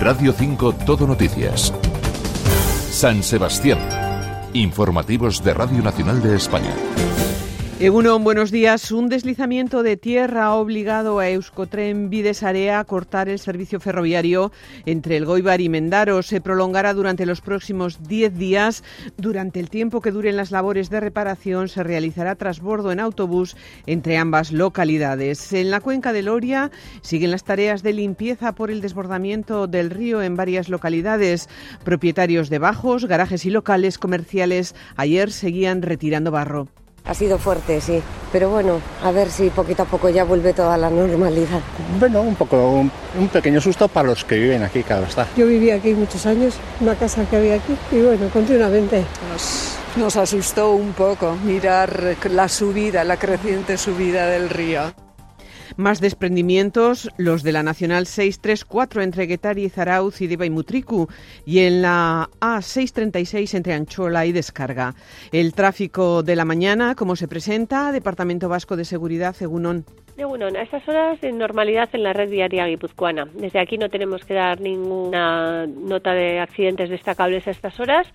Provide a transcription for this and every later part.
Radio 5 Todo Noticias. San Sebastián. Informativos de Radio Nacional de España. Egunon, buenos días. Un deslizamiento de tierra ha obligado a Euskotren Videsarea a cortar el servicio ferroviario entre el Goibar y Mendaro. Se prolongará durante los próximos 10 días. Durante el tiempo que duren las labores de reparación se realizará trasbordo en autobús entre ambas localidades. En la cuenca de Loria siguen las tareas de limpieza por el desbordamiento del río en varias localidades. Propietarios de bajos, garajes y locales comerciales ayer seguían retirando barro. Ha sido fuerte, sí, pero bueno, a ver si poquito a poco ya vuelve toda la normalidad. Bueno, un poco, un, pequeño susto para los que viven aquí, claro está. Yo viví aquí muchos años, una casa que había aquí, y bueno, continuamente. Nos, nos asustó un poco mirar la subida, la creciente subida del río. Más desprendimientos, los de la Nacional 634 entre Guetari Zarauz y Deva y Mutricu y en la A636 entre Anchola y Descarga. El tráfico de la mañana, como se presenta, Departamento Vasco de Seguridad, Egunon. Egunon, a estas horas en normalidad en la red viaria guipuzcoana. Desde aquí no tenemos que dar ninguna nota de accidentes destacables a estas horas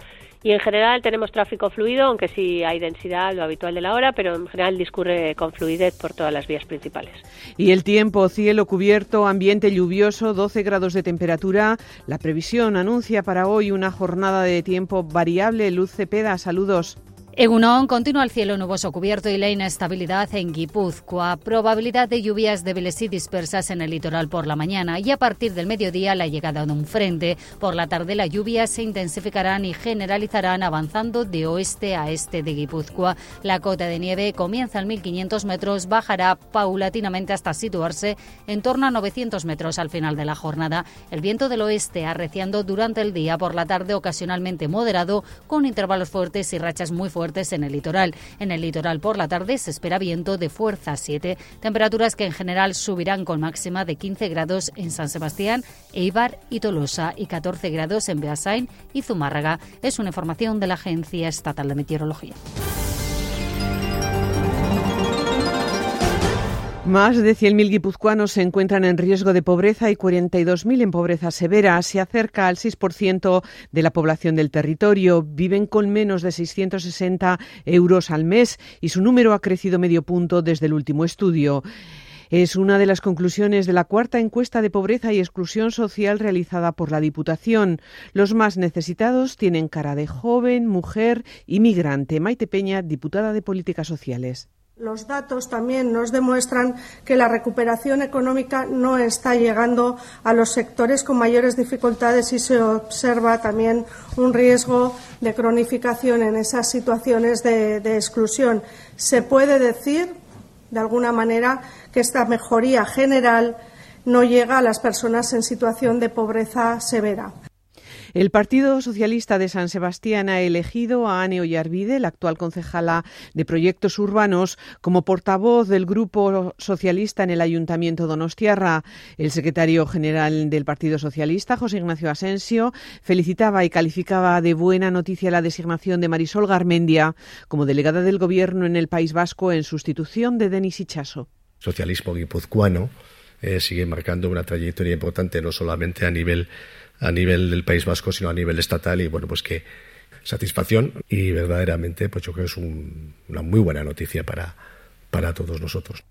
y en general tenemos tráfico fluido, aunque sí hay densidad, lo habitual de la hora, pero en general discurre con fluidez por todas las vías principales. Y el tiempo, cielo cubierto, ambiente lluvioso, 12 grados de temperatura. La previsión anuncia para hoy una jornada de tiempo variable. Luz Cepeda, saludos. Egunon continúa el cielo nuboso cubierto y la inestabilidad en Guipúzcoa. Probabilidad de lluvias débiles y dispersas en el litoral por la mañana y a partir del mediodía la llegada de un frente. Por la tarde las lluvias se intensificarán y generalizarán avanzando de oeste a este de Guipúzcoa. La cota de nieve comienza en 1500 metros, bajará paulatinamente hasta situarse en torno a 900 metros al final de la jornada. El viento del oeste arreciando durante el día, por la tarde ocasionalmente moderado, con intervalos fuertes y rachas muy fuertes en el litoral. En el litoral por la tarde se espera viento de fuerza 7, temperaturas que en general subirán con máxima de 15 grados en San Sebastián, Eibar y Tolosa y 14 grados en Beasain y Zumárraga. Es una información de la Agencia Estatal de Meteorología. Más de 100.000 guipuzcoanos se encuentran en riesgo de pobreza y 42.000 en pobreza severa. Se acerca al 6% de la población del territorio. Viven con menos de 660 euros al mes y su número ha crecido medio punto desde el último estudio. Es una de las conclusiones de la cuarta encuesta de pobreza y exclusión social realizada por la Diputación. Los más necesitados tienen cara de joven, mujer y migrante. Maite Peña, diputada de Políticas Sociales. Los datos también nos demuestran que la recuperación económica no está llegando a los sectores con mayores dificultades y se observa también un riesgo de cronificación en esas situaciones de, exclusión. Se puede decir, de alguna manera, que esta mejoría general no llega a las personas en situación de pobreza severa. El Partido Socialista de San Sebastián ha elegido a Ane Ollarvide, la actual concejala de Proyectos Urbanos, como portavoz del Grupo Socialista en el Ayuntamiento Donostiarra. El secretario general del Partido Socialista, José Ignacio Asensio, felicitaba y calificaba de buena noticia la designación de Marisol Garmendia como delegada del Gobierno en el País Vasco en sustitución de Denis Ichaso. Socialismo guipuzcoano eh, sigue marcando una trayectoria importante no solamente a nivel a nivel del País Vasco, sino a nivel estatal y bueno, pues que satisfacción y verdaderamente pues yo creo que es una muy buena noticia para, para todos nosotros.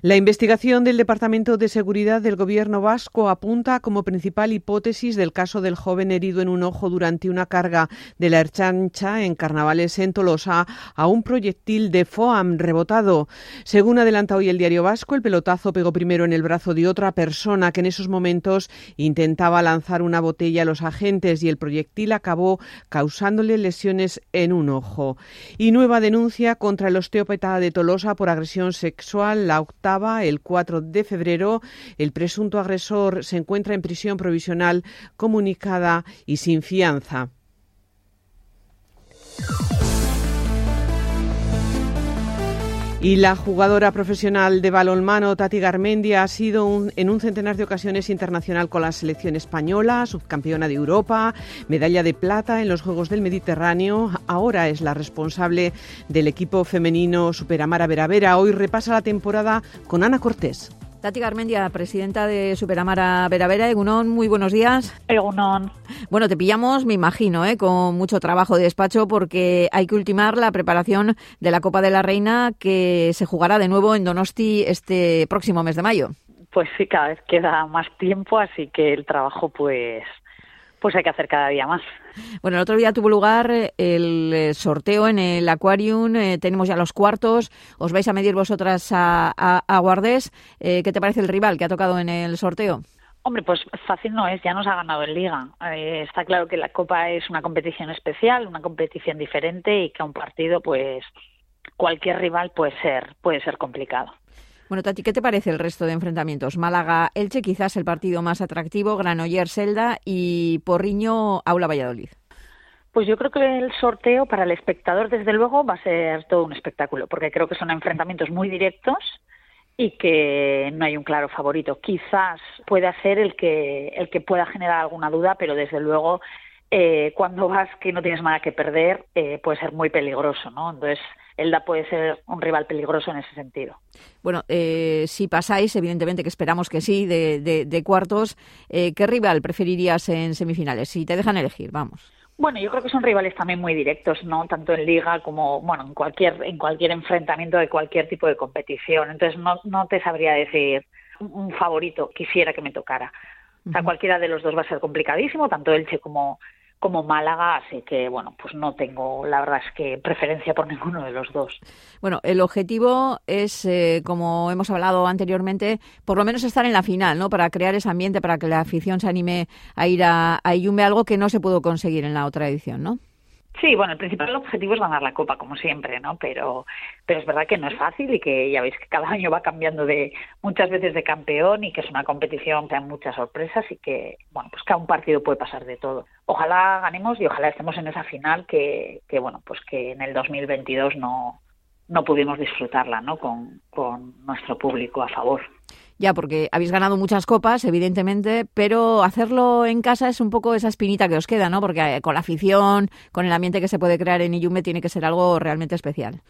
La investigación del Departamento de Seguridad del Gobierno vasco apunta como principal hipótesis del caso del joven herido en un ojo durante una carga de la Erchancha en Carnavales en Tolosa a un proyectil de FOAM rebotado. Según adelanta hoy el diario vasco, el pelotazo pegó primero en el brazo de otra persona que en esos momentos intentaba lanzar una botella a los agentes y el proyectil acabó causándole lesiones en un ojo. Y nueva denuncia contra el osteópata de Tolosa por agresión sexual. Octava el 4 de febrero. El presunto agresor se encuentra en prisión provisional comunicada y sin fianza. Y la jugadora profesional de balonmano Tati Garmendia ha sido en un centenar de ocasiones internacional con la selección española, subcampeona de Europa, medalla de plata en los Juegos del Mediterráneo. Ahora es la responsable del equipo femenino Superamara Veravera. Hoy repasa la temporada con Ana Cortés. Tati Garmendia, presidenta de Superamara Veravera. Egunón, muy buenos días. Egunón. Bueno, te pillamos, me imagino, ¿eh? con mucho trabajo de despacho porque hay que ultimar la preparación de la Copa de la Reina que se jugará de nuevo en Donosti este próximo mes de mayo. Pues sí, cada vez queda más tiempo, así que el trabajo pues pues hay que hacer cada día más. Bueno, el otro día tuvo lugar eh, el eh, sorteo en el Aquarium, eh, tenemos ya los cuartos, os vais a medir vosotras a, a, Guardés. ¿Qué te parece el rival que ha tocado en el sorteo? Hombre, pues fácil no es, ya nos ha ganado en liga. está claro que la Copa es una competición especial, una competición diferente y que a un partido, pues cualquier rival puede ser, puede ser complicado. Bueno, Tati, ¿qué te parece el resto de enfrentamientos? Málaga-Elche, quizás el partido más atractivo, Granoller-Celda y Porriño-Aula Valladolid. Pues yo creo que el sorteo para el espectador, desde luego, va a ser todo un espectáculo, porque creo que son enfrentamientos muy directos y que no hay un claro favorito. Quizás pueda ser el que, el que pueda generar alguna duda, pero desde luego eh, cuando vas que no tienes nada que perder eh, puede ser muy peligroso, ¿no? Entonces Elda puede ser un rival peligroso en ese sentido. Bueno, eh, si pasáis, evidentemente que esperamos que sí, de, cuartos, eh, ¿qué rival preferirías en semifinales? Si te dejan elegir, vamos. Bueno, yo creo que son rivales también muy directos, ¿no? Tanto en liga como, bueno, en cualquier, en cualquier enfrentamiento de cualquier tipo de competición. Entonces no, no te sabría decir un favorito, quisiera que me tocara. O sea, cualquiera de los dos va a ser complicadísimo, tanto Elche como, como Málaga, así que bueno, pues no tengo, la verdad es que preferencia por ninguno de los dos. Bueno, el objetivo es, eh, como hemos hablado anteriormente, por lo menos estar en la final, ¿no? Para crear ese ambiente, para que la afición se anime a ir a, a algo que no se pudo conseguir en la otra edición, ¿no? Sí, bueno, el principal objetivo es ganar la Copa, como siempre, ¿no? Pero, pero es verdad que no es fácil y que ya veis que cada año va cambiando de muchas veces de campeón y que es una competición que hay muchas sorpresas y que, bueno, pues cada un partido puede pasar de todo. Ojalá ganemos y ojalá estemos en esa final que, que bueno, pues que en el 2022 no, no pudimos disfrutarla, ¿no? Con, con nuestro público a favor. Ya, porque habéis ganado muchas copas, evidentemente, pero hacerlo en casa es un poco esa espinita que os queda, ¿no? Porque eh, con la afición, con el ambiente que se puede crear en Iyume, tiene que ser algo realmente especial.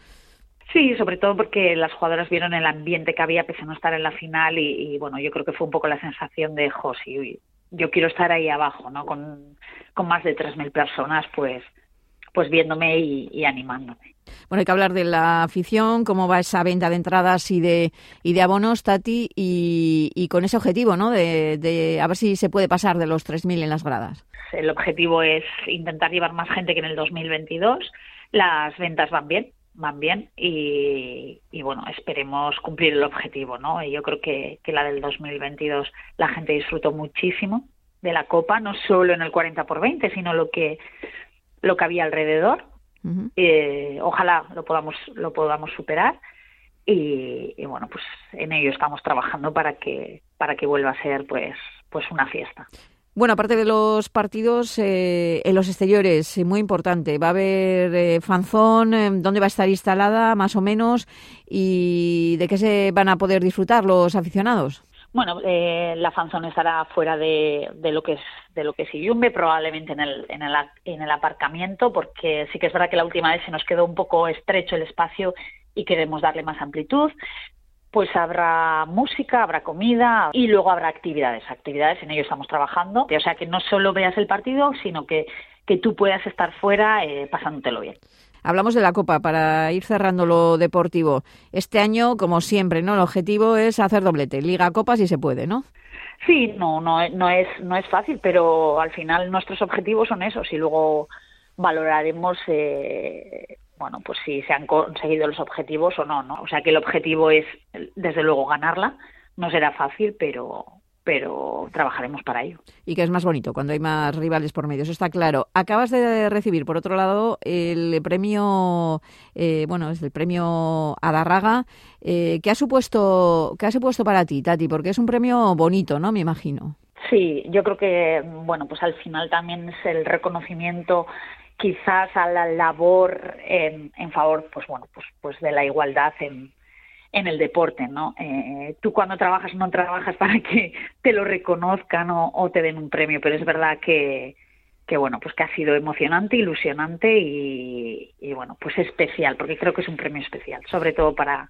Sí, sobre todo porque las jugadoras vieron el ambiente que había pese a no estar en la final y, bueno, yo creo que fue un poco la sensación de, Josi, yo quiero estar ahí abajo, ¿no? Con, con más de 3.000 personas, pues, pues viéndome y animándome. Bueno, hay que hablar de la afición, cómo va esa venta de entradas y de, y de abonos, Tati, y, con ese objetivo, ¿no? De, a ver si se puede pasar de los 3.000 en las gradas. El objetivo es intentar llevar más gente que en el 2022. Las ventas van bien, van bien y, bueno, esperemos cumplir el objetivo, ¿no? Y yo creo que, que la del 2022 la gente disfrutó muchísimo de la Copa, no solo en el 40 por 20, sino lo que lo que había alrededor. Eh, ojalá lo podamos, lo podamos superar. Y, bueno, pues en ello estamos trabajando para que, para que vuelva a ser pues, pues una fiesta. Bueno, aparte de los partidos, eh, en los exteriores, eh, muy importante, va a haber eh, fanzón, dónde va a estar instalada más o menos y de qué se van a poder disfrutar los aficionados. Bueno, eh, la fanzone estará fuera de, de, lo que es de lo que es Iyumbe, probablemente en el, en, el, en el aparcamiento, porque sí que es verdad que la última vez se nos quedó un poco estrecho el espacio y queremos darle más amplitud. Pues habrá música, habrá comida y luego habrá actividades. Actividades, en ello estamos trabajando. O sea, que no solo veas el partido, sino que, que tú puedas estar fuera eh, pasándotelo bien. Hablamos de la Copa para ir cerrando lo deportivo. Este año, como siempre, ¿no? El objetivo es hacer doblete, Liga Copa si se puede, ¿no? Sí, no, no, no es no es fácil, pero al final nuestros objetivos son esos y luego valoraremos eh, bueno, pues si se han conseguido los objetivos o no, ¿no? O sea que el objetivo es desde luego ganarla, no será fácil, pero pero trabajaremos para ello. Y que es más bonito cuando hay más rivales por medio, eso está claro. Acabas de recibir, por otro lado, el premio, eh, bueno, es el premio Adarraga. Eh, ¿qué, ha supuesto, ¿Qué ha supuesto para ti, Tati? Porque es un premio bonito, ¿no? Me imagino. Sí, yo creo que, bueno, pues al final también es el reconocimiento quizás a la labor en, en favor, pues bueno, pues, pues de la igualdad en, en el deporte, ¿no? Eh, tú cuando trabajas no trabajas para que te lo reconozcan o, te den un premio, pero es verdad que, bueno, pues que ha sido emocionante, ilusionante y, y, bueno, pues especial, porque creo que es un premio especial, sobre todo para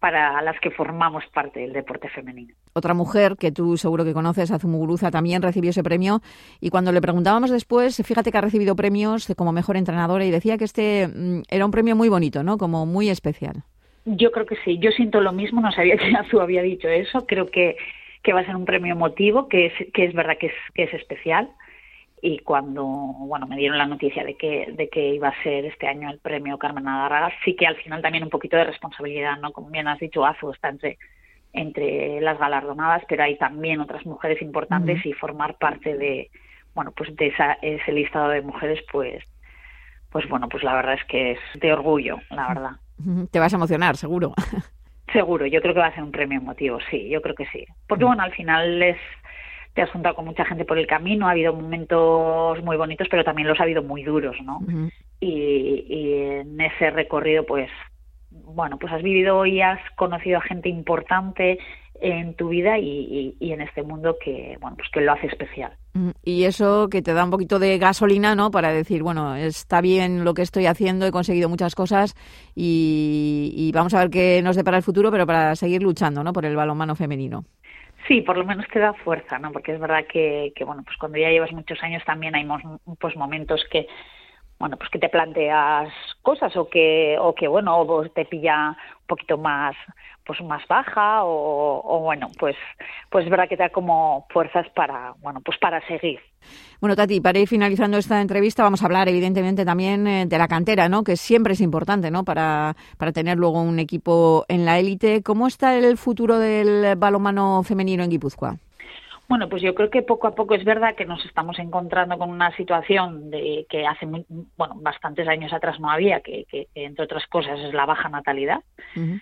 para las que formamos parte del deporte femenino. Otra mujer que tú seguro que conoces, Azumuguruza, también recibió ese premio y cuando le preguntábamos después, fíjate que ha recibido premios como mejor entrenadora y decía que este mm, era un premio muy bonito, ¿no? Como muy especial. Yo creo que sí, yo siento lo mismo, no sabía que Azu había dicho eso, creo que, que va a ser un premio emotivo, que es, que es verdad que es, que es especial. Y cuando bueno me dieron la noticia de que de que iba a ser este año el premio Carmen Nadarraga sí que al final también un poquito de responsabilidad no como bien has dicho Azu está entre entre las galardonadas pero hay también otras mujeres importantes y formar parte de bueno pues de esa, ese listado de mujeres pues pues bueno pues la verdad es que es de orgullo la verdad te vas a emocionar seguro seguro yo creo que va a ser un premio emotivo sí yo creo que sí porque bueno al final es te has juntado con mucha gente por el camino, ha habido momentos muy bonitos, pero también los ha habido muy duros, ¿no? y, en ese recorrido, pues, bueno, pues has vivido y has conocido a gente importante en tu vida y, en este mundo que, bueno, pues que lo hace especial. Y eso que te da un poquito de gasolina, ¿no? Para decir, bueno, está bien lo que estoy haciendo, he conseguido muchas cosas y, y vamos a ver qué nos depara el futuro, pero para seguir luchando, ¿no? Por el balonmano femenino. Sí, por lo menos te da fuerza, ¿no? Porque es verdad que, que bueno, pues cuando ya llevas muchos años también hay pues momentos que, bueno, pues que te planteas cosas o que, o que bueno, o te pilla un poquito más, pues más baja o, o bueno, pues, pues es verdad que te da como fuerzas para, bueno, pues para seguir. Bueno, Tati, para ir finalizando esta entrevista, vamos a hablar evidentemente también eh, de la cantera, ¿no? Que siempre es importante, ¿no? Para, para tener luego un equipo en la élite. ¿Cómo está el futuro del balonmano femenino en Guipúzcoa? Bueno, pues yo creo que poco a poco es verdad que nos estamos encontrando con una situación de que hace bueno bastantes años atrás no había, que, entre otras cosas es la baja natalidad.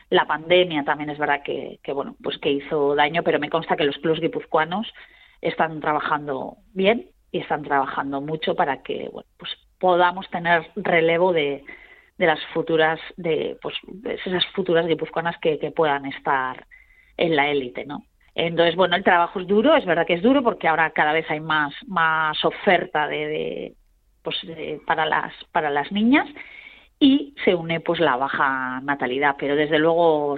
La pandemia también es verdad que, que, bueno pues que hizo daño, pero me consta que los clubs guipuzcoanos están trabajando bien y están trabajando mucho para que bueno, pues podamos tener relevo de, de las futuras de pues esas futuras guipuzcoanas que, que puedan estar en la élite, ¿no? Entonces, bueno, el trabajo es duro, es verdad que es duro porque ahora cada vez hay más, más oferta de, de pues, para, las, para las niñas y se une pues la baja natalidad, pero desde luego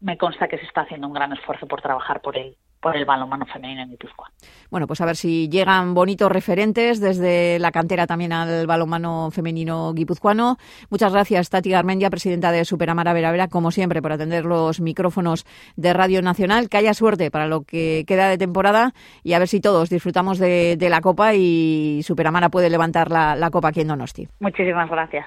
me consta que se está haciendo un gran esfuerzo por trabajar por él por el balonmano femenino en Guipúzcoa. Bueno, pues a ver si llegan bonitos referentes desde la cantera también al balonmano femenino guipuzcoano. Muchas gracias, Tati Garmendia, presidenta de Superamara Vera como siempre, por atender los micrófonos de Radio Nacional. Que haya suerte para lo que queda de temporada y a ver si todos disfrutamos de, la Copa y Superamara puede levantar la, la Copa aquí en Donosti. Muchísimas gracias.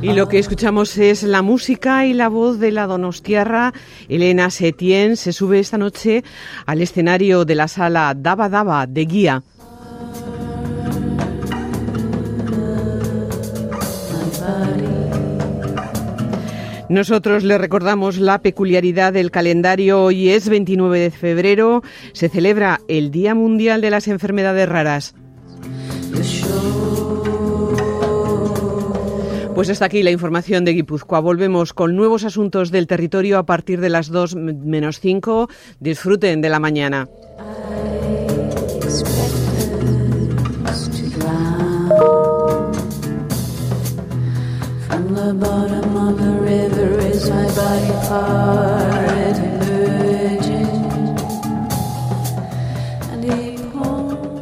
Y lo que escuchamos es la música y la voz de la donostiarra Elena Setien. Se sube esta noche al escenario de la sala Daba Daba de Guía. Nosotros le recordamos la peculiaridad del calendario. Hoy es 29 de febrero. Se celebra el Día Mundial de las Enfermedades Raras. Pues hasta aquí la información de Guipúzcoa. Volvemos con nuevos asuntos del territorio a partir de las 2 menos 5. Disfruten de la mañana.